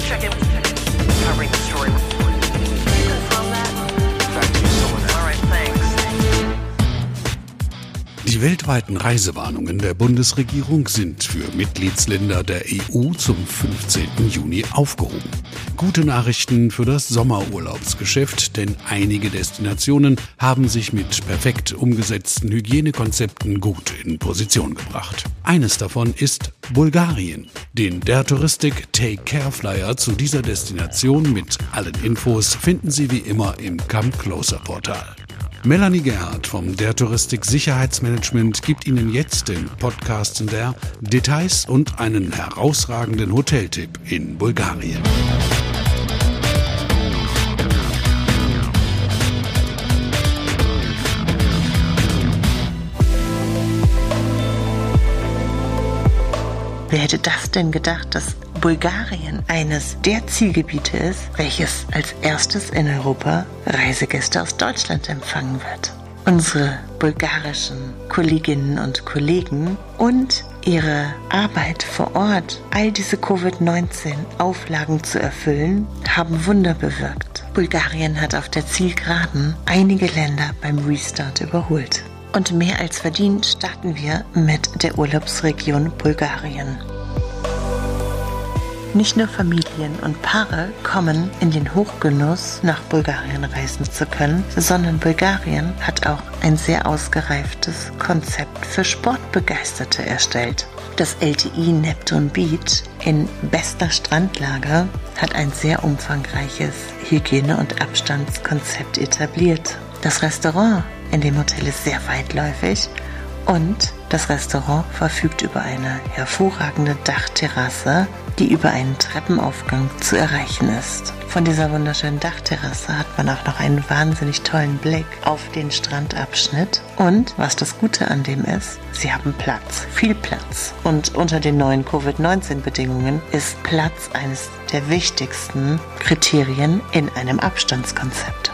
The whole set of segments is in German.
Check in. Die weltweiten Reisewarnungen der Bundesregierung sind für Mitgliedsländer der EU zum 15. Juni aufgehoben. Gute Nachrichten für das Sommerurlaubsgeschäft, denn einige Destinationen haben sich mit perfekt umgesetzten Hygienekonzepten gut in Position gebracht. Eines davon ist Bulgarien. Den der Touristik Take Care Flyer zu dieser Destination mit allen Infos finden Sie wie immer im Come Closer Portal. Melanie Gerhardt vom Der Touristik Sicherheitsmanagement gibt Ihnen jetzt den Podcast der Details und einen herausragenden Hoteltipp in Bulgarien. Wer hätte das denn gedacht, dass Bulgarien eines der Zielgebiete ist, welches als erstes in Europa Reisegäste aus Deutschland empfangen wird? Unsere bulgarischen Kolleginnen und Kollegen und ihre Arbeit vor Ort, all diese Covid-19-Auflagen zu erfüllen, haben Wunder bewirkt. Bulgarien hat auf der Zielgeraden einige Länder beim Restart überholt. Und mehr als verdient starten wir mit der Urlaubsregion Bulgarien. Nicht nur Familien und Paare kommen in den Hochgenuss, nach Bulgarien reisen zu können, sondern Bulgarien hat auch ein sehr ausgereiftes Konzept für Sportbegeisterte erstellt. Das LTI Neptune Beach in bester Strandlage hat ein sehr umfangreiches Hygiene- und Abstandskonzept etabliert. Das Restaurant in dem Hotel ist sehr weitläufig und das Restaurant verfügt über eine hervorragende Dachterrasse, die über einen Treppenaufgang zu erreichen ist. Von dieser wunderschönen Dachterrasse hat man auch noch einen wahnsinnig tollen Blick auf den Strandabschnitt. Und was das Gute an dem ist, sie haben Platz, viel Platz. Und unter den neuen Covid-19-Bedingungen ist Platz eines der wichtigsten Kriterien in einem Abstandskonzept.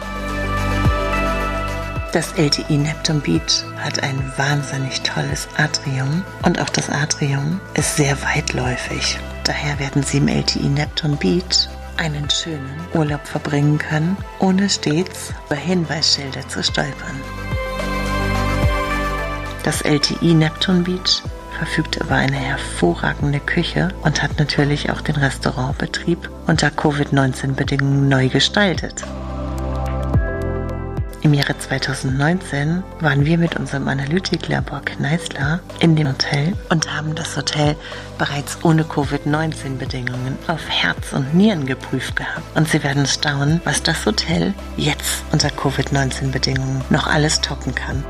Das LTI Neptune Beach hat ein wahnsinnig tolles Atrium und auch das Atrium ist sehr weitläufig. Daher werden Sie im LTI Neptune Beach einen schönen Urlaub verbringen können, ohne stets über Hinweisschilder zu stolpern. Das LTI Neptune Beach verfügt über eine hervorragende Küche und hat natürlich auch den Restaurantbetrieb unter Covid-19-Bedingungen neu gestaltet. Im Jahre 2019 waren wir mit unserem Analytiklabor Kneißler in dem Hotel und haben das Hotel bereits ohne Covid-19-Bedingungen auf Herz und Nieren geprüft gehabt. Und Sie werden staunen, was das Hotel jetzt unter Covid-19-Bedingungen noch alles toppen kann.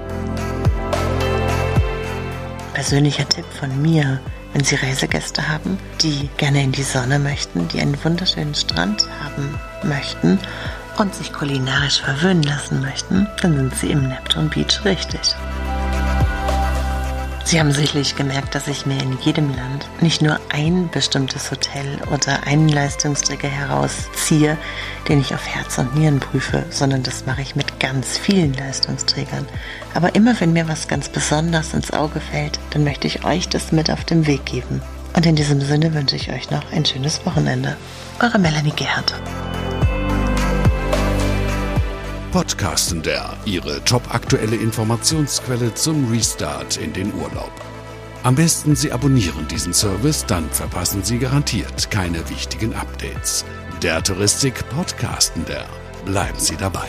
Persönlicher Tipp von mir, wenn Sie Reisegäste haben, die gerne in die Sonne möchten, die einen wunderschönen Strand haben möchten und sich kulinarisch verwöhnen lassen möchten, dann sind Sie im Neptune Beach richtig. Sie haben sicherlich gemerkt, dass ich mir in jedem Land nicht nur ein bestimmtes Hotel oder einen Leistungsträger herausziehe, den ich auf Herz und Nieren prüfe, sondern das mache ich mit ganz vielen Leistungsträgern. Aber immer wenn mir was ganz besonders ins Auge fällt, dann möchte ich euch das mit auf den Weg geben. Und in diesem Sinne wünsche ich euch noch ein schönes Wochenende. Eure Melanie Gerhardt. Podcasten der Ihre top-aktuelle Informationsquelle zum Restart in den Urlaub. Am besten Sie abonnieren diesen Service, dann verpassen Sie garantiert keine wichtigen Updates. Der Touristik Podcasten der. Bleiben Sie dabei.